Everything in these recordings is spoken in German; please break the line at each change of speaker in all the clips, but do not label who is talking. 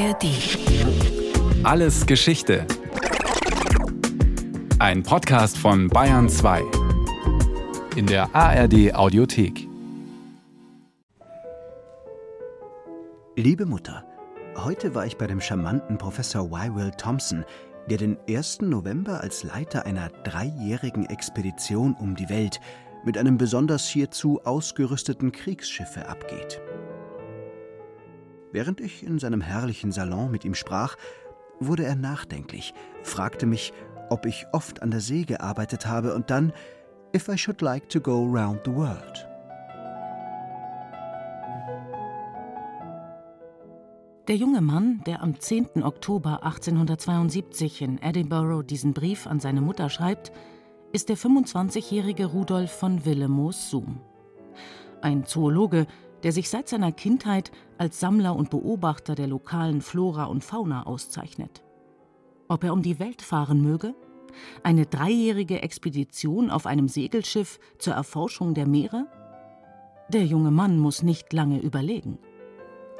ARD.
Alles Geschichte. Ein Podcast von Bayern 2. In der ARD Audiothek.
Liebe Mutter, heute war ich bei dem charmanten Professor Wywell Thompson, der den 1. November als Leiter einer dreijährigen Expedition um die Welt mit einem besonders hierzu ausgerüsteten Kriegsschiffe abgeht. Während ich in seinem herrlichen Salon mit ihm sprach, wurde er nachdenklich, fragte mich, ob ich oft an der See gearbeitet habe und dann, if I should like to go round the world.
Der junge Mann, der am 10. Oktober 1872 in Edinburgh diesen Brief an seine Mutter schreibt, ist der 25-jährige Rudolf von Willemoos-Suhm. Ein Zoologe, der sich seit seiner Kindheit als Sammler und Beobachter der lokalen Flora und Fauna auszeichnet. Ob er um die Welt fahren möge? Eine dreijährige Expedition auf einem Segelschiff zur Erforschung der Meere? Der junge Mann muss nicht lange überlegen.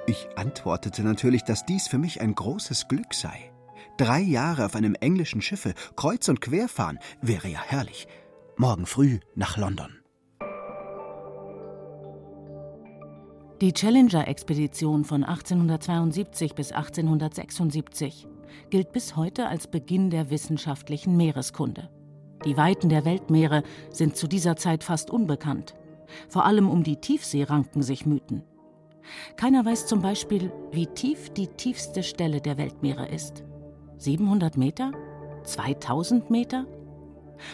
Ich antwortete natürlich, dass dies für mich ein großes Glück sei. Drei Jahre auf einem englischen Schiffe, kreuz und quer fahren, wäre ja herrlich. Morgen früh nach London.
Die Challenger-Expedition von 1872 bis 1876 gilt bis heute als Beginn der wissenschaftlichen Meereskunde. Die Weiten der Weltmeere sind zu dieser Zeit fast unbekannt. Vor allem um die Tiefsee ranken sich Mythen. Keiner weiß zum Beispiel, wie tief die tiefste Stelle der Weltmeere ist. 700 Meter? 2000 Meter?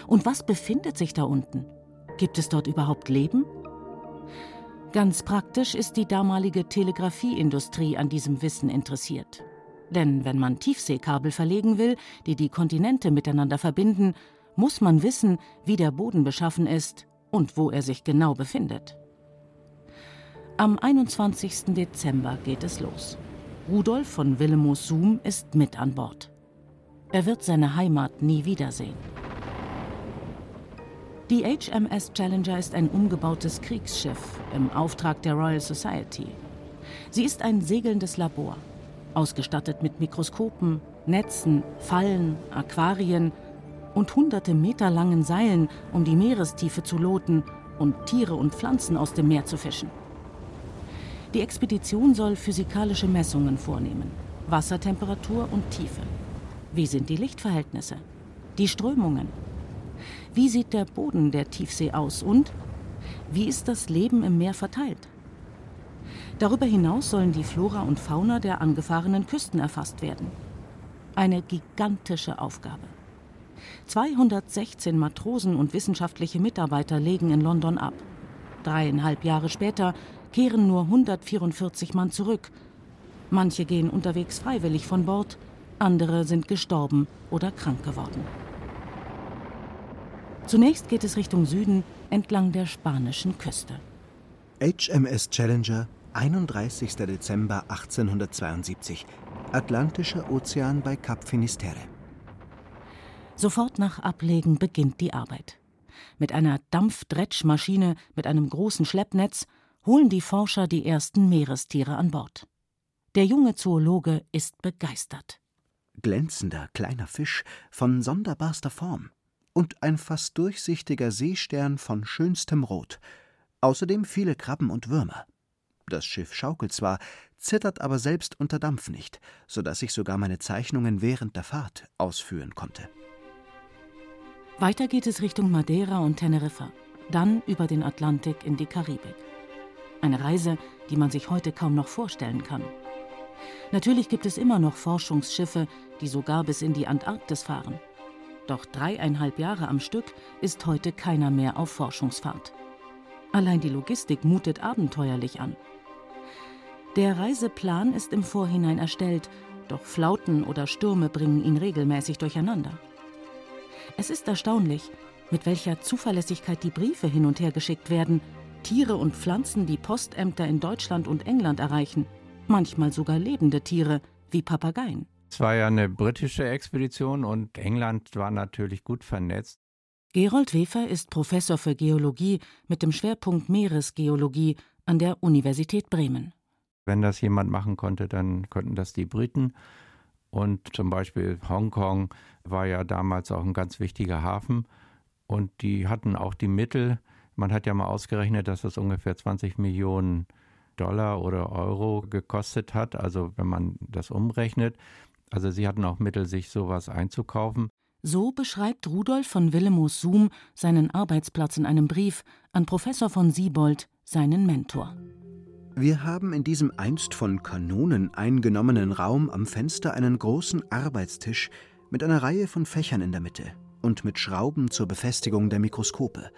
Und was befindet sich da unten? Gibt es dort überhaupt Leben? Ganz praktisch ist die damalige Telegrafieindustrie an diesem Wissen interessiert. Denn wenn man Tiefseekabel verlegen will, die die Kontinente miteinander verbinden, muss man wissen, wie der Boden beschaffen ist und wo er sich genau befindet. Am 21. Dezember geht es los. Rudolf von Willemoos-Suhm ist mit an Bord. Er wird seine Heimat nie wiedersehen. Die HMS Challenger ist ein umgebautes Kriegsschiff im Auftrag der Royal Society. Sie ist ein segelndes Labor, ausgestattet mit Mikroskopen, Netzen, Fallen, Aquarien und hunderte Meter langen Seilen, um die Meerestiefe zu loten und Tiere und Pflanzen aus dem Meer zu fischen. Die Expedition soll physikalische Messungen vornehmen, Wassertemperatur und Tiefe. Wie sind die Lichtverhältnisse? Die Strömungen? Wie sieht der Boden der Tiefsee aus und wie ist das Leben im Meer verteilt? Darüber hinaus sollen die Flora und Fauna der angefahrenen Küsten erfasst werden. Eine gigantische Aufgabe. 216 Matrosen und wissenschaftliche Mitarbeiter legen in London ab. Dreieinhalb Jahre später kehren nur 144 Mann zurück. Manche gehen unterwegs freiwillig von Bord, andere sind gestorben oder krank geworden. Zunächst geht es Richtung Süden entlang der spanischen Küste.
HMS Challenger, 31. Dezember 1872. Atlantischer Ozean bei Kap Finisterre.
Sofort nach Ablegen beginnt die Arbeit. Mit einer Dampfdretschmaschine mit einem großen Schleppnetz holen die Forscher die ersten Meerestiere an Bord. Der junge Zoologe ist begeistert.
Glänzender kleiner Fisch von sonderbarster Form und ein fast durchsichtiger Seestern von schönstem Rot. Außerdem viele Krabben und Würmer. Das Schiff schaukelt zwar, zittert aber selbst unter Dampf nicht, so dass ich sogar meine Zeichnungen während der Fahrt ausführen konnte.
Weiter geht es Richtung Madeira und Teneriffa, dann über den Atlantik in die Karibik. Eine Reise, die man sich heute kaum noch vorstellen kann. Natürlich gibt es immer noch Forschungsschiffe, die sogar bis in die Antarktis fahren. Doch dreieinhalb Jahre am Stück ist heute keiner mehr auf Forschungsfahrt. Allein die Logistik mutet abenteuerlich an. Der Reiseplan ist im Vorhinein erstellt, doch Flauten oder Stürme bringen ihn regelmäßig durcheinander. Es ist erstaunlich, mit welcher Zuverlässigkeit die Briefe hin und her geschickt werden, Tiere und Pflanzen die Postämter in Deutschland und England erreichen, manchmal sogar lebende Tiere wie Papageien.
Es war ja eine britische Expedition und England war natürlich gut vernetzt.
Gerold Wefer ist Professor für Geologie mit dem Schwerpunkt Meeresgeologie an der Universität Bremen.
Wenn das jemand machen konnte, dann konnten das die Briten. Und zum Beispiel Hongkong war ja damals auch ein ganz wichtiger Hafen. Und die hatten auch die Mittel. Man hat ja mal ausgerechnet, dass das ungefähr 20 Millionen Dollar oder Euro gekostet hat. Also wenn man das umrechnet. Also sie hatten auch Mittel, sich sowas einzukaufen.
So beschreibt Rudolf von Willemoos Zoom seinen Arbeitsplatz in einem Brief an Professor von Siebold, seinen Mentor.
Wir haben in diesem einst von Kanonen eingenommenen Raum am Fenster einen großen Arbeitstisch mit einer Reihe von Fächern in der Mitte und mit Schrauben zur Befestigung der Mikroskope.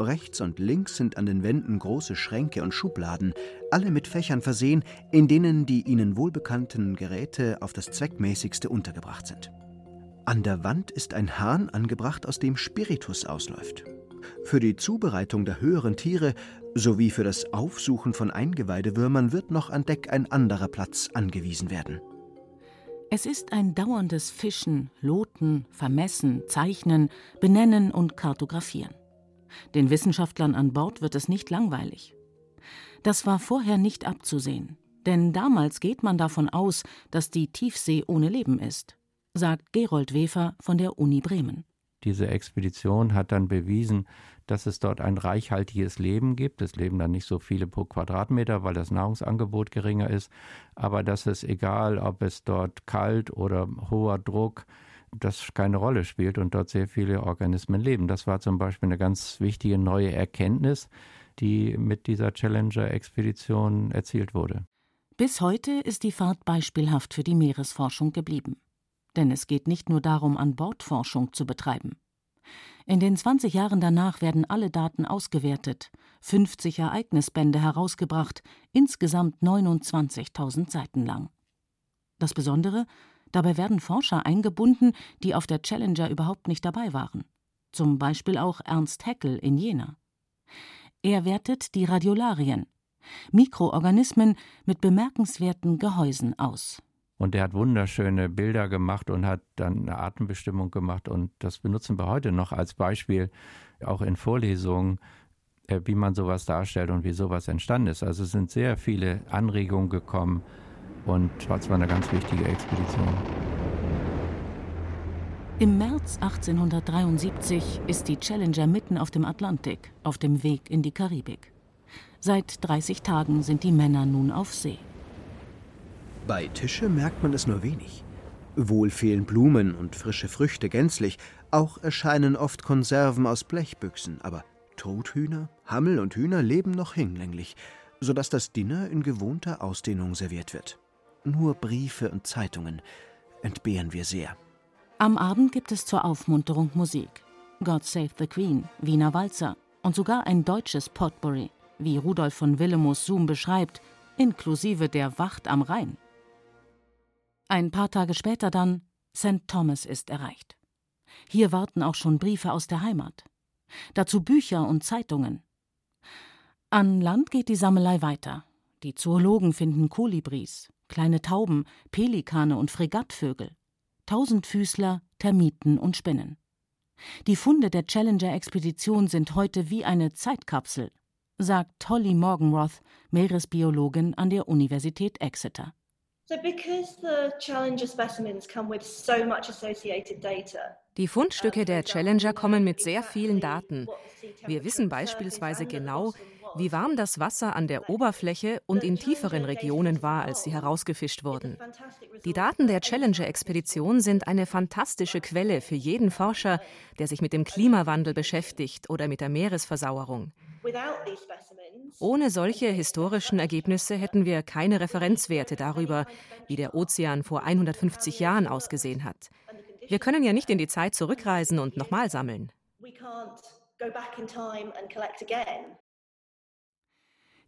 Rechts und links sind an den Wänden große Schränke und Schubladen, alle mit Fächern versehen, in denen die ihnen wohlbekannten Geräte auf das zweckmäßigste untergebracht sind. An der Wand ist ein Hahn angebracht, aus dem Spiritus ausläuft. Für die Zubereitung der höheren Tiere sowie für das Aufsuchen von Eingeweidewürmern wird noch an Deck ein anderer Platz angewiesen werden.
Es ist ein dauerndes Fischen, Loten, Vermessen, Zeichnen, Benennen und Kartografieren. Den Wissenschaftlern an Bord wird es nicht langweilig. Das war vorher nicht abzusehen, denn damals geht man davon aus, dass die Tiefsee ohne Leben ist, sagt Gerold Wefer von der Uni Bremen.
Diese Expedition hat dann bewiesen, dass es dort ein reichhaltiges Leben gibt. Es leben dann nicht so viele pro Quadratmeter, weil das Nahrungsangebot geringer ist. Aber dass es egal, ob es dort kalt oder hoher Druck, das keine Rolle spielt und dort sehr viele Organismen leben. Das war zum Beispiel eine ganz wichtige neue Erkenntnis, die mit dieser Challenger-Expedition erzielt wurde.
Bis heute ist die Fahrt beispielhaft für die Meeresforschung geblieben. Denn es geht nicht nur darum, an Bord Forschung zu betreiben. In den 20 Jahren danach werden alle Daten ausgewertet, 50 Ereignisbände herausgebracht, insgesamt 29.000 Seiten lang. Das Besondere, dabei werden Forscher eingebunden, die auf der Challenger überhaupt nicht dabei waren. Zum Beispiel auch Ernst Haeckel in Jena. Er wertet die Radiolarien, Mikroorganismen mit bemerkenswerten Gehäusen aus.
Und er hat wunderschöne Bilder gemacht und hat dann eine Atembestimmung gemacht. Und das benutzen wir heute noch als Beispiel, auch in Vorlesungen, äh, wie man sowas darstellt und wie sowas entstanden ist. Also es sind sehr viele Anregungen gekommen und es war eine ganz wichtige Expedition.
Im März 1873 ist die Challenger mitten auf dem Atlantik, auf dem Weg in die Karibik. Seit 30 Tagen sind die Männer nun auf See.
Bei Tische merkt man es nur wenig. Wohl fehlen Blumen und frische Früchte gänzlich, auch erscheinen oft Konserven aus Blechbüchsen, aber Tothühner, Hammel und Hühner leben noch hinlänglich, so dass das Dinner in gewohnter Ausdehnung serviert wird. Nur Briefe und Zeitungen entbehren wir sehr.
Am Abend gibt es zur Aufmunterung Musik. God Save the Queen, Wiener Walzer und sogar ein deutsches Potpourri, wie Rudolf von Willemoos Zoom beschreibt, inklusive der Wacht am Rhein. Ein paar Tage später dann St. Thomas ist erreicht. Hier warten auch schon Briefe aus der Heimat. Dazu Bücher und Zeitungen. An Land geht die Sammelei weiter. Die Zoologen finden Kolibris, kleine Tauben, Pelikane und Fregattvögel, Tausendfüßler, Termiten und Spinnen. Die Funde der Challenger-Expedition sind heute wie eine Zeitkapsel, sagt Holly Morgenroth, Meeresbiologin an der Universität Exeter.
Die Fundstücke der Challenger kommen mit sehr vielen Daten. Wir wissen beispielsweise genau, wie warm das Wasser an der Oberfläche und in tieferen Regionen war, als sie herausgefischt wurden. Die Daten der Challenger-Expedition sind eine fantastische Quelle für jeden Forscher, der sich mit dem Klimawandel beschäftigt oder mit der Meeresversauerung. Ohne solche historischen Ergebnisse hätten wir keine Referenzwerte darüber, wie der Ozean vor 150 Jahren ausgesehen hat. Wir können ja nicht in die Zeit zurückreisen und nochmal sammeln.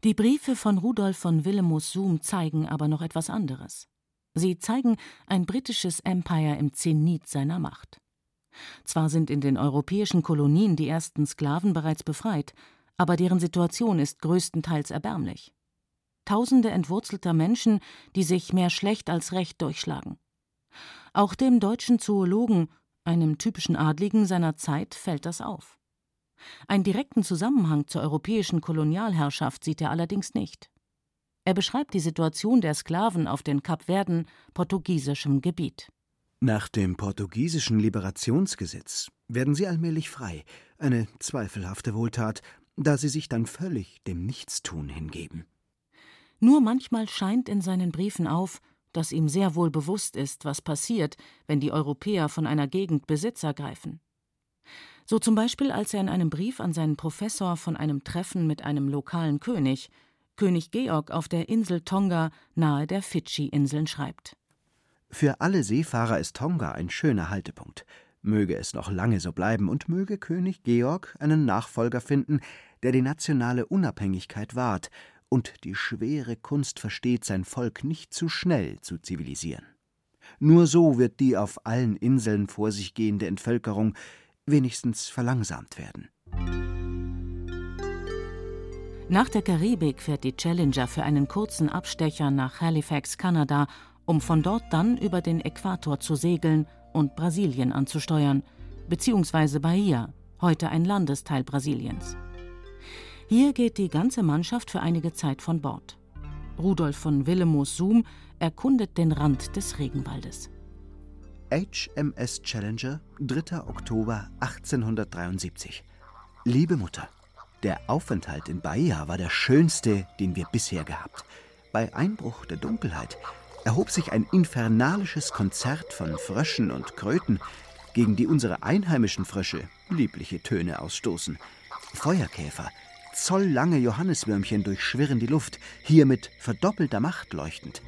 Die Briefe von Rudolf von Willemoos Zoom zeigen aber noch etwas anderes. Sie zeigen ein britisches Empire im Zenit seiner Macht. Zwar sind in den europäischen Kolonien die ersten Sklaven bereits befreit, aber deren Situation ist größtenteils erbärmlich. Tausende entwurzelter Menschen, die sich mehr schlecht als recht durchschlagen. Auch dem deutschen Zoologen, einem typischen Adligen seiner Zeit, fällt das auf. Einen direkten Zusammenhang zur europäischen Kolonialherrschaft sieht er allerdings nicht. Er beschreibt die Situation der Sklaven auf den Kapverden, portugiesischem Gebiet.
Nach dem portugiesischen Liberationsgesetz werden sie allmählich frei, eine zweifelhafte Wohltat, da sie sich dann völlig dem Nichtstun hingeben.
Nur manchmal scheint in seinen Briefen auf, dass ihm sehr wohl bewusst ist, was passiert, wenn die Europäer von einer Gegend Besitz ergreifen. So zum Beispiel, als er in einem Brief an seinen Professor von einem Treffen mit einem lokalen König, König Georg auf der Insel Tonga nahe der Fidschi-Inseln schreibt.
Für alle Seefahrer ist Tonga ein schöner Haltepunkt. Möge es noch lange so bleiben und möge König Georg einen Nachfolger finden, der die nationale Unabhängigkeit wahrt und die schwere Kunst versteht, sein Volk nicht zu schnell zu zivilisieren. Nur so wird die auf allen Inseln vor sich gehende Entvölkerung wenigstens verlangsamt werden.
Nach der Karibik fährt die Challenger für einen kurzen Abstecher nach Halifax, Kanada, um von dort dann über den Äquator zu segeln und Brasilien anzusteuern, beziehungsweise Bahia, heute ein Landesteil Brasiliens. Hier geht die ganze Mannschaft für einige Zeit von Bord. Rudolf von Willemoos Zoom erkundet den Rand des Regenwaldes.
HMS Challenger, 3. Oktober 1873. Liebe Mutter, der Aufenthalt in Bahia war der schönste, den wir bisher gehabt. Bei Einbruch der Dunkelheit erhob sich ein infernalisches Konzert von Fröschen und Kröten, gegen die unsere einheimischen Frösche liebliche Töne ausstoßen. Feuerkäfer, zolllange Johanniswürmchen durchschwirren die Luft, hier mit verdoppelter Macht leuchtend.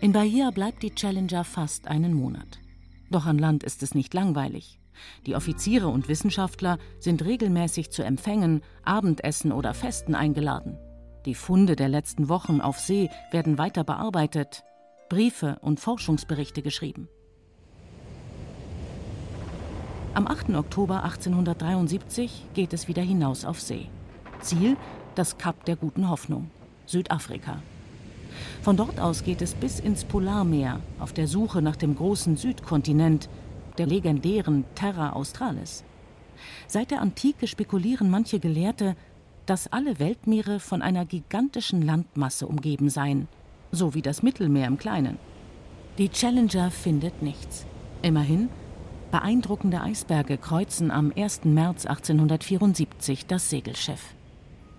In Bahia bleibt die Challenger fast einen Monat. Doch an Land ist es nicht langweilig. Die Offiziere und Wissenschaftler sind regelmäßig zu Empfängen, Abendessen oder Festen eingeladen. Die Funde der letzten Wochen auf See werden weiter bearbeitet, Briefe und Forschungsberichte geschrieben. Am 8. Oktober 1873 geht es wieder hinaus auf See. Ziel das Kap der guten Hoffnung, Südafrika. Von dort aus geht es bis ins Polarmeer auf der Suche nach dem großen Südkontinent, der legendären Terra Australis. Seit der Antike spekulieren manche Gelehrte, dass alle Weltmeere von einer gigantischen Landmasse umgeben seien, so wie das Mittelmeer im Kleinen. Die Challenger findet nichts. Immerhin, beeindruckende Eisberge kreuzen am 1. März 1874 das Segelschiff.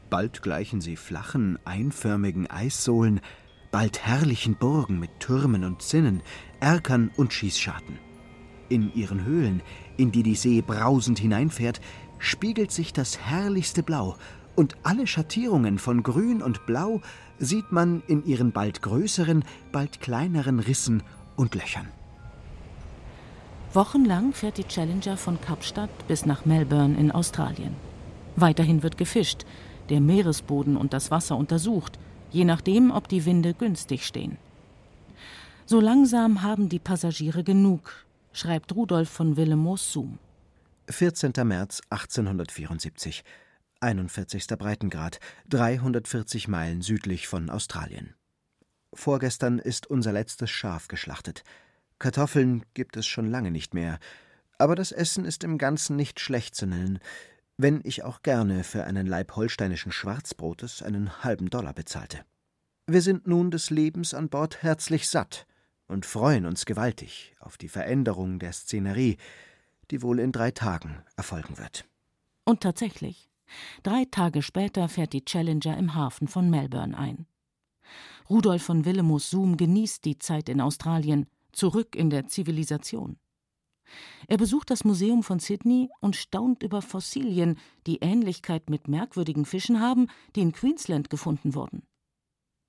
Bald gleichen sie flachen, einförmigen Eissohlen, bald herrlichen Burgen mit Türmen und Zinnen, Erkern und Schießscharten. In ihren Höhlen, in die die See brausend hineinfährt, spiegelt sich das herrlichste Blau, und alle Schattierungen von Grün und Blau sieht man in ihren bald größeren, bald kleineren Rissen und Löchern.
Wochenlang fährt die Challenger von Kapstadt bis nach Melbourne in Australien. Weiterhin wird gefischt, der Meeresboden und das Wasser untersucht, je nachdem, ob die Winde günstig stehen. So langsam haben die Passagiere genug, schreibt Rudolf von Willemoos Zoom.
14. März 1874. 41. Breitengrad, 340 Meilen südlich von Australien. Vorgestern ist unser letztes Schaf geschlachtet. Kartoffeln gibt es schon lange nicht mehr, aber das Essen ist im Ganzen nicht schlecht zu nennen, wenn ich auch gerne für einen Laib holsteinischen Schwarzbrotes einen halben Dollar bezahlte. Wir sind nun des Lebens an Bord herzlich satt und freuen uns gewaltig auf die Veränderung der Szenerie, die wohl in drei Tagen erfolgen wird.
Und tatsächlich. Drei Tage später fährt die Challenger im Hafen von Melbourne ein. Rudolf von Willemoos Zoom genießt die Zeit in Australien, zurück in der Zivilisation. Er besucht das Museum von Sydney und staunt über Fossilien, die Ähnlichkeit mit merkwürdigen Fischen haben, die in Queensland gefunden wurden.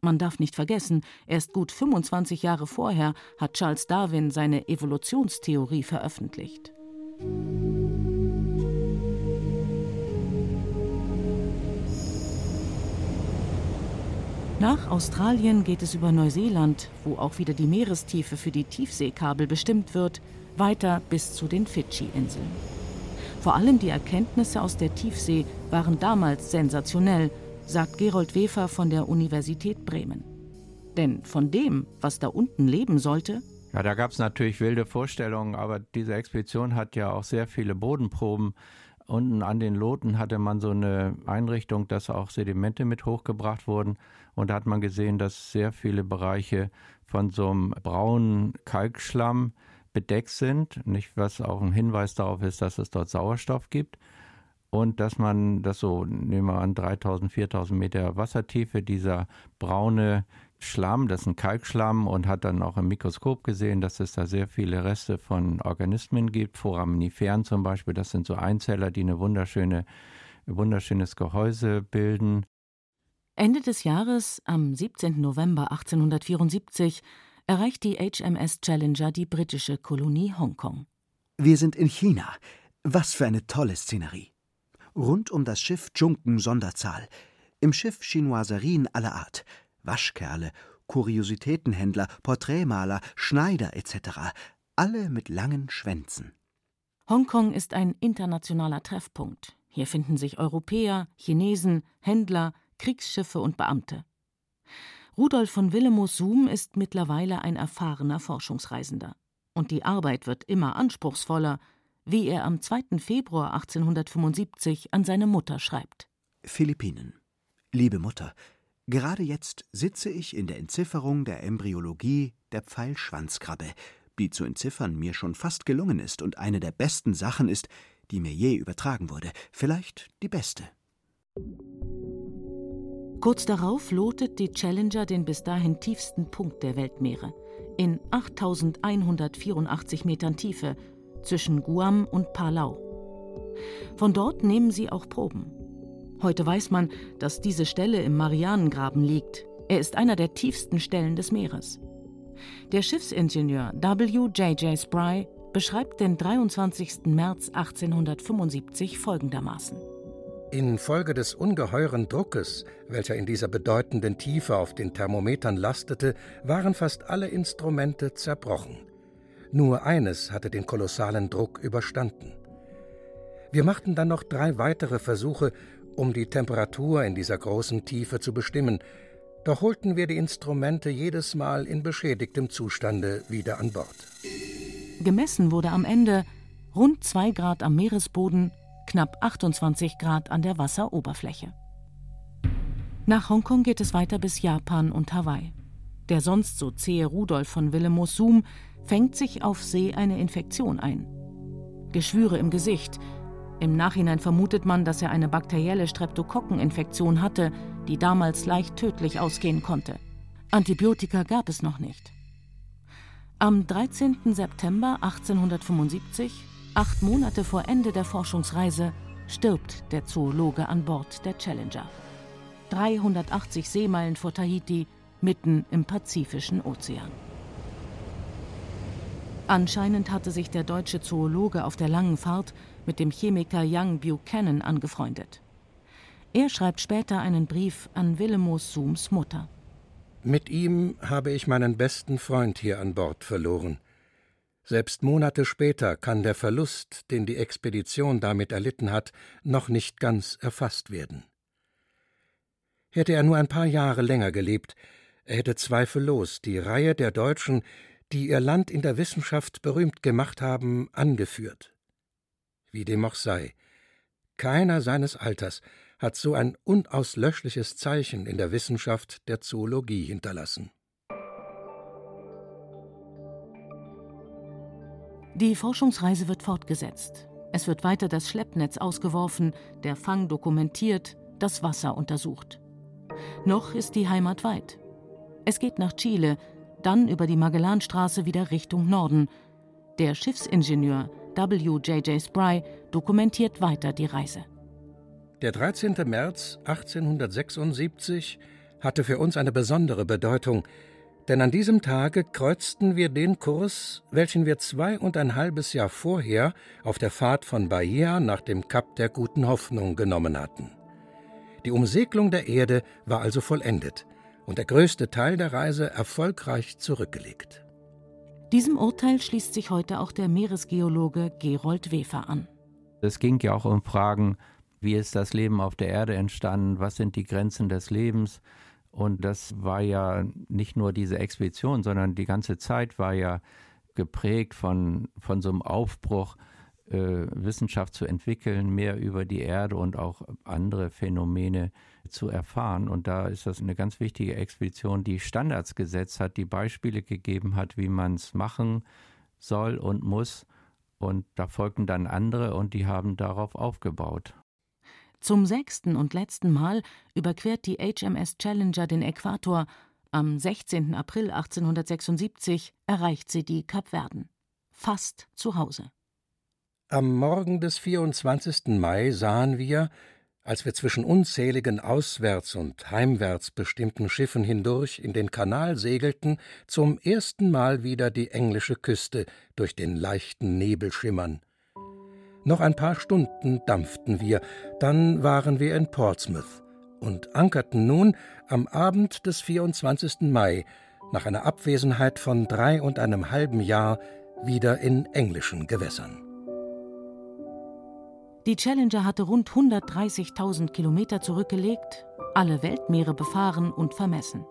Man darf nicht vergessen, erst gut 25 Jahre vorher hat Charles Darwin seine Evolutionstheorie veröffentlicht. Nach Australien geht es über Neuseeland, wo auch wieder die Meerestiefe für die Tiefseekabel bestimmt wird, weiter bis zu den Fidschi-Inseln. Vor allem die Erkenntnisse aus der Tiefsee waren damals sensationell, sagt Gerold Wefer von der Universität Bremen. Denn von dem, was da unten leben sollte,
ja, da gab es natürlich wilde Vorstellungen, aber diese Expedition hat ja auch sehr viele Bodenproben Unten an den Loten hatte man so eine Einrichtung, dass auch Sedimente mit hochgebracht wurden. Und da hat man gesehen, dass sehr viele Bereiche von so einem braunen Kalkschlamm bedeckt sind. Nicht, was auch ein Hinweis darauf ist, dass es dort Sauerstoff gibt. Und dass man das so, nehmen wir an, 3000, 4000 Meter Wassertiefe, dieser braune Schlamm, das ist ein Kalkschlamm und hat dann auch im Mikroskop gesehen, dass es da sehr viele Reste von Organismen gibt, Foraminiferen zum Beispiel, das sind so Einzeller, die eine wunderschöne, wunderschönes Gehäuse bilden.
Ende des Jahres, am 17. November 1874, erreicht die HMS Challenger die britische Kolonie Hongkong.
Wir sind in China. Was für eine tolle Szenerie. Rund um das Schiff Junken Sonderzahl. Im Schiff Chinoiserien aller Art. Waschkerle, Kuriositätenhändler, Porträtmaler, Schneider etc. Alle mit langen Schwänzen.
Hongkong ist ein internationaler Treffpunkt. Hier finden sich Europäer, Chinesen, Händler, Kriegsschiffe und Beamte. Rudolf von Willemoos-Suhm ist mittlerweile ein erfahrener Forschungsreisender. Und die Arbeit wird immer anspruchsvoller, wie er am 2. Februar 1875 an seine Mutter schreibt.
Philippinen. Liebe Mutter, Gerade jetzt sitze ich in der Entzifferung der Embryologie der Pfeilschwanzkrabbe, die zu entziffern mir schon fast gelungen ist und eine der besten Sachen ist, die mir je übertragen wurde, vielleicht die beste.
Kurz darauf lotet die Challenger den bis dahin tiefsten Punkt der Weltmeere in 8184 Metern Tiefe zwischen Guam und Palau. Von dort nehmen sie auch Proben. Heute weiß man, dass diese Stelle im Marianengraben liegt. Er ist einer der tiefsten Stellen des Meeres. Der Schiffsingenieur W.J.J. Spry beschreibt den 23. März 1875 folgendermaßen.
Infolge des ungeheuren Druckes, welcher in dieser bedeutenden Tiefe auf den Thermometern lastete, waren fast alle Instrumente zerbrochen. Nur eines hatte den kolossalen Druck überstanden. Wir machten dann noch drei weitere Versuche um die Temperatur in dieser großen Tiefe zu bestimmen, doch holten wir die Instrumente jedes Mal in beschädigtem Zustande wieder an Bord.
Gemessen wurde am Ende rund 2 Grad am Meeresboden, knapp 28 Grad an der Wasseroberfläche. Nach Hongkong geht es weiter bis Japan und Hawaii. Der sonst so zähe Rudolf von Willemoos-Zoom fängt sich auf See eine Infektion ein. Geschwüre im Gesicht, im Nachhinein vermutet man, dass er eine bakterielle Streptokokkeninfektion hatte, die damals leicht tödlich ausgehen konnte. Antibiotika gab es noch nicht. Am 13. September 1875, acht Monate vor Ende der Forschungsreise, stirbt der Zoologe an Bord der Challenger. 380 Seemeilen vor Tahiti, mitten im Pazifischen Ozean. Anscheinend hatte sich der deutsche Zoologe auf der langen Fahrt mit dem Chemiker Young Buchanan angefreundet. Er schreibt später einen Brief an Willemos Sooms Mutter.
Mit ihm habe ich meinen besten Freund hier an Bord verloren. Selbst Monate später kann der Verlust, den die Expedition damit erlitten hat, noch nicht ganz erfasst werden. Hätte er nur ein paar Jahre länger gelebt, er hätte zweifellos die Reihe der Deutschen, die ihr Land in der Wissenschaft berühmt gemacht haben, angeführt. Wie dem auch sei, keiner seines Alters hat so ein unauslöschliches Zeichen in der Wissenschaft der Zoologie hinterlassen.
Die Forschungsreise wird fortgesetzt. Es wird weiter das Schleppnetz ausgeworfen, der Fang dokumentiert, das Wasser untersucht. Noch ist die Heimat weit. Es geht nach Chile, dann über die Magellanstraße wieder Richtung Norden. Der Schiffsingenieur W.J.J. Spry dokumentiert weiter die Reise.
Der 13. März 1876 hatte für uns eine besondere Bedeutung, denn an diesem Tage kreuzten wir den Kurs, welchen wir zwei und ein halbes Jahr vorher auf der Fahrt von Bahia nach dem Kap der Guten Hoffnung genommen hatten. Die Umsegelung der Erde war also vollendet und der größte Teil der Reise erfolgreich zurückgelegt.
Diesem Urteil schließt sich heute auch der Meeresgeologe Gerold Wefer an.
Es ging ja auch um Fragen, wie ist das Leben auf der Erde entstanden, was sind die Grenzen des Lebens. Und das war ja nicht nur diese Expedition, sondern die ganze Zeit war ja geprägt von, von so einem Aufbruch äh, Wissenschaft zu entwickeln, mehr über die Erde und auch andere Phänomene zu erfahren. Und da ist das eine ganz wichtige Expedition, die Standards gesetzt hat, die Beispiele gegeben hat, wie man es machen soll und muss. Und da folgten dann andere und die haben darauf aufgebaut.
Zum sechsten und letzten Mal überquert die HMS Challenger den Äquator. Am 16. April 1876 erreicht sie die Kapverden. Fast zu Hause.
Am Morgen des 24. Mai sahen wir, als wir zwischen unzähligen auswärts und heimwärts bestimmten Schiffen hindurch in den Kanal segelten, zum ersten Mal wieder die englische Küste durch den leichten Nebel schimmern. Noch ein paar Stunden dampften wir, dann waren wir in Portsmouth und ankerten nun am Abend des 24. Mai nach einer Abwesenheit von drei und einem halben Jahr wieder in englischen Gewässern.
Die Challenger hatte rund 130.000 Kilometer zurückgelegt, alle Weltmeere befahren und vermessen.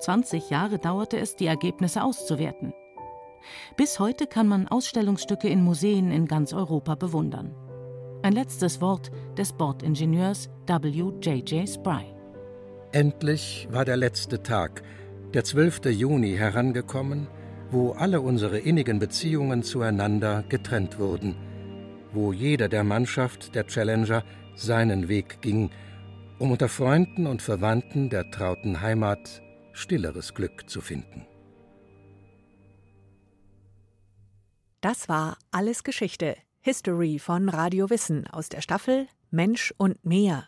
20 Jahre dauerte es, die Ergebnisse auszuwerten. Bis heute kann man Ausstellungsstücke in Museen in ganz Europa bewundern. Ein letztes Wort des Bordingenieurs W. J. J. Spry.
Endlich war der letzte Tag, der 12. Juni, herangekommen, wo alle unsere innigen Beziehungen zueinander getrennt wurden – wo jeder der Mannschaft der Challenger seinen Weg ging, um unter Freunden und Verwandten der trauten Heimat stilleres Glück zu finden.
Das war Alles Geschichte, History von Radio Wissen aus der Staffel Mensch und Meer.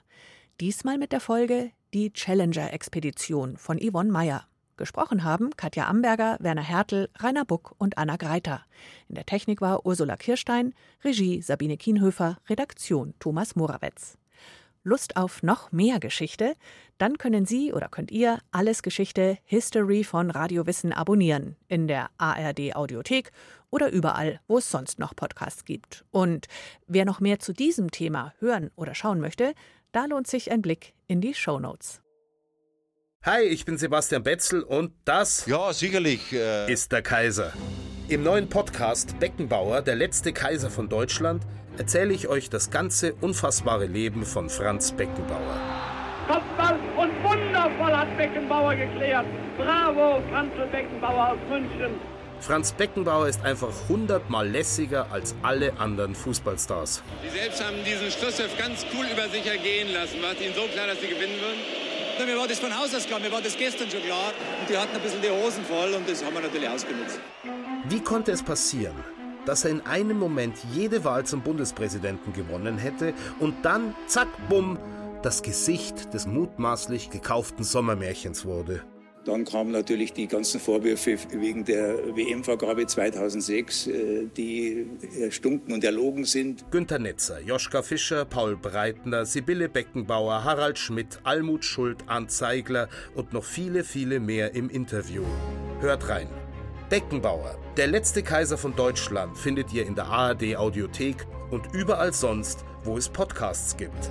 Diesmal mit der Folge Die Challenger-Expedition von Yvonne Meyer. Gesprochen haben Katja Amberger, Werner Hertel, Rainer Buck und Anna Greiter. In der Technik war Ursula Kirstein, Regie Sabine Kienhöfer, Redaktion Thomas Morawetz. Lust auf noch mehr Geschichte? Dann können Sie oder könnt ihr alles Geschichte History von Radio Wissen abonnieren in der ARD Audiothek oder überall, wo es sonst noch Podcasts gibt. Und wer noch mehr zu diesem Thema hören oder schauen möchte, da lohnt sich ein Blick in die Show Notes.
Hi, ich bin Sebastian Betzel und das
ja, sicherlich,
äh ist der Kaiser. Im neuen Podcast Beckenbauer, der letzte Kaiser von Deutschland, erzähle ich euch das ganze unfassbare Leben von Franz Beckenbauer.
Kopfball und wundervoll hat Beckenbauer geklärt. Bravo, Franz Beckenbauer aus München.
Franz Beckenbauer ist einfach hundertmal lässiger als alle anderen Fußballstars.
Sie selbst haben diesen Schlusspfiff ganz cool über sich ergehen lassen. War es Ihnen so klar, dass Sie gewinnen würden?
Na, mir war das von Haus aus klar, mir war das gestern schon klar. Und die hatten ein bisschen die Hosen voll und das haben wir natürlich ausgenutzt.
Wie konnte es passieren, dass er in einem Moment jede Wahl zum Bundespräsidenten gewonnen hätte und dann, zack, bumm, das Gesicht des mutmaßlich gekauften Sommermärchens wurde?
Dann kamen natürlich die ganzen Vorwürfe wegen der WM-Vergabe 2006, äh, die erstunken und erlogen sind.
Günter Netzer, Joschka Fischer, Paul Breitner, Sibylle Beckenbauer, Harald Schmidt, Almut Schuld, Arndt Zeigler und noch viele, viele mehr im Interview. Hört rein. Beckenbauer, der letzte Kaiser von Deutschland, findet ihr in der ARD Audiothek und überall sonst, wo es Podcasts gibt.